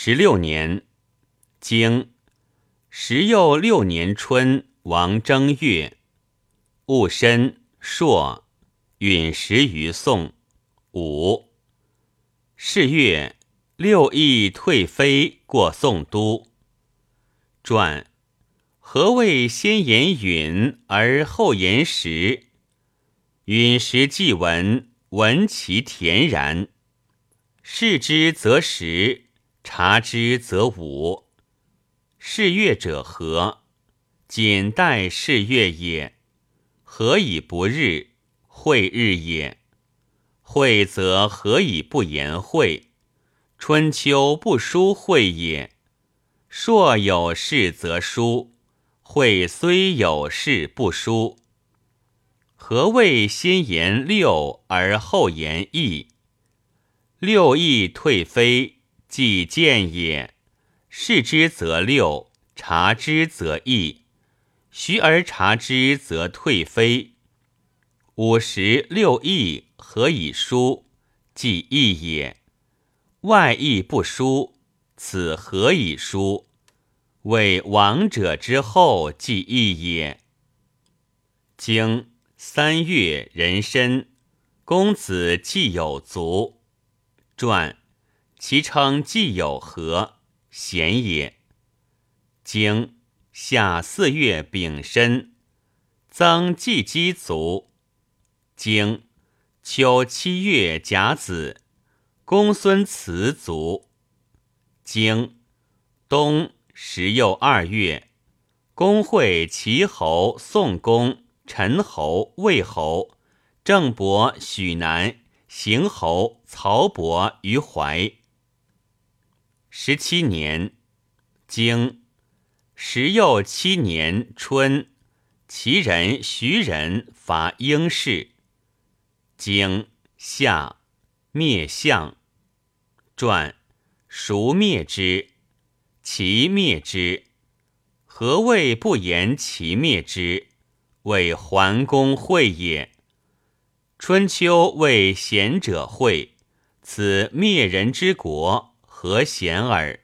十六年，经十又六年春，王正月，戊申朔，陨石于宋。五是月，六翼退飞过宋都。传何谓先言陨而后言石？陨石既闻，闻其恬然。视之则实，察之则武。是月者何？仅待是月也。何以不日？会日也。会则何以不言会？春秋不书会也。朔有事则书，会虽有事不书。何谓先言六而后言义？六义退非，既见也。视之则六，察之则易。徐而察之则退非。五十六易。何以书？即易也。外易不书，此何以书？为王者之后，即易也。经三月人参，公子既有足。传其称既有何？贤也。经夏四月丙申，曾季姬卒。经秋七月甲子，公孙辞卒。经冬十又二月，公会齐侯、宋公、陈侯、魏侯、郑伯、许南、邢侯、曹伯于怀。十七年，经十又七年春，齐人、徐人伐应氏。经夏灭相传，孰灭之？其灭之。何谓不言其灭之？谓桓公会也。春秋谓贤者会，此灭人之国，何贤耳？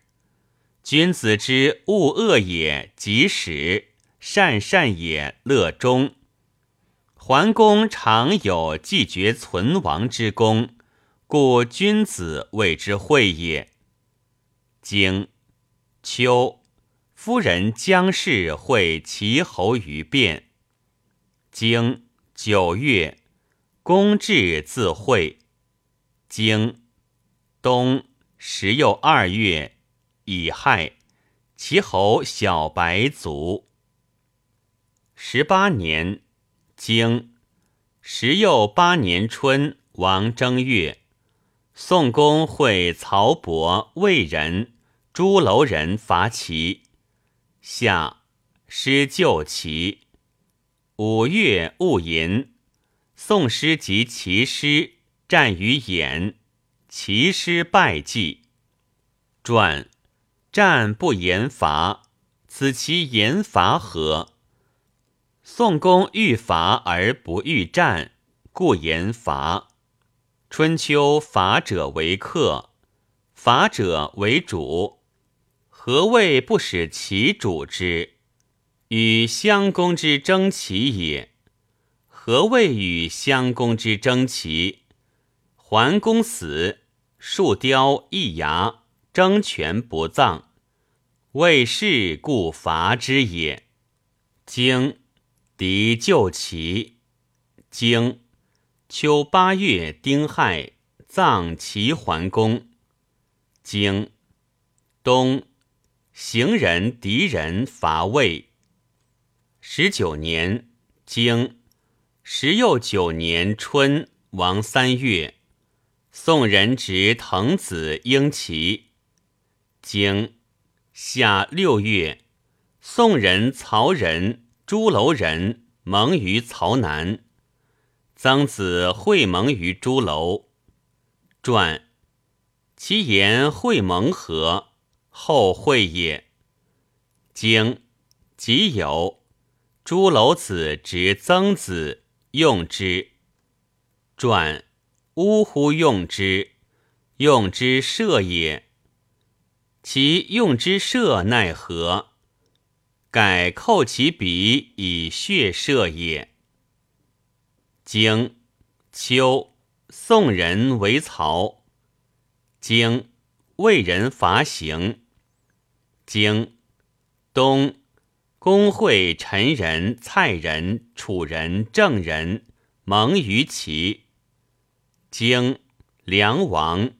君子之恶恶也，即始；善善也，乐终。桓公常有既绝存亡之功，故君子谓之惠也。经秋，夫人姜氏会齐侯于变。经九月，公至自会。经冬十又二月，乙亥，齐侯小白卒。十八年。经十又八年春，王正月，宋公会曹伯、魏人、朱楼人伐齐。夏，师救齐。五月戊寅，宋师及齐师战于兖，齐师败绩。传战不言伐，此其言伐何？宋公欲伐而不欲战，故言伐。春秋伐者为客，伐者为主。何谓不使其主之？与襄公之争齐也。何谓与襄公之争齐？桓公死，树雕一牙，争权不葬，为是故伐之也。经。敌救齐，经秋八月丁亥，葬齐桓公。经冬，行人敌人伐魏。十九年，经十又九年春，王三月，宋人执滕子婴齐。经夏六月，宋人曹仁。朱楼人蒙于曹南，曾子会盟于朱楼。传其言会盟何？后会也。经即有朱楼子执曾子用之。传呜呼用之，用之射也。其用之射奈何？改扣其鼻以血射也。经秋，宋人为曹。经魏人伐邢。经冬，公会陈人、蔡人、楚人、郑人盟于齐。经梁王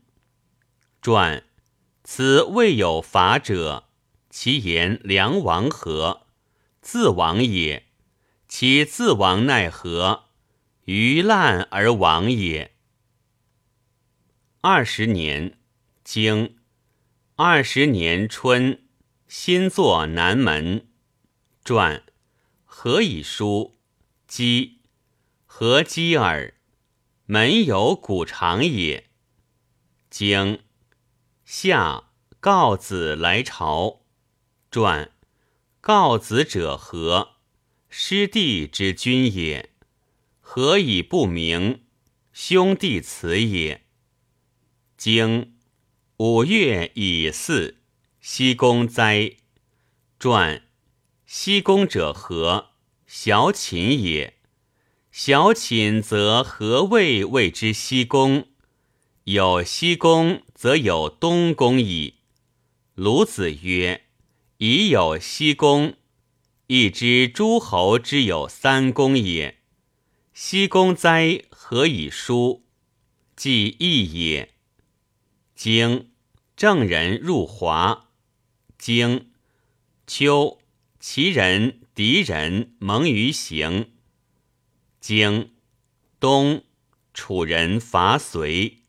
传，此未有法者。其言梁王何？自亡也。其自亡奈何？于烂而亡也。二十年，经二十年春，新作南门传。何以书？姬何姬耳？门有古长也。经夏，告子来朝。传告子者何？师弟之君也。何以不明？兄弟辞也。经五月乙巳，西宫哉。传西宫者何？小寝也。小寝则何谓谓之西宫？有西宫，则有东宫矣。鲁子曰。已有西宫，亦知诸侯之有三公也。西宫哉，何以书？既义也。经郑人入华。经秋，齐人、狄人盟于行。经东，楚人伐随。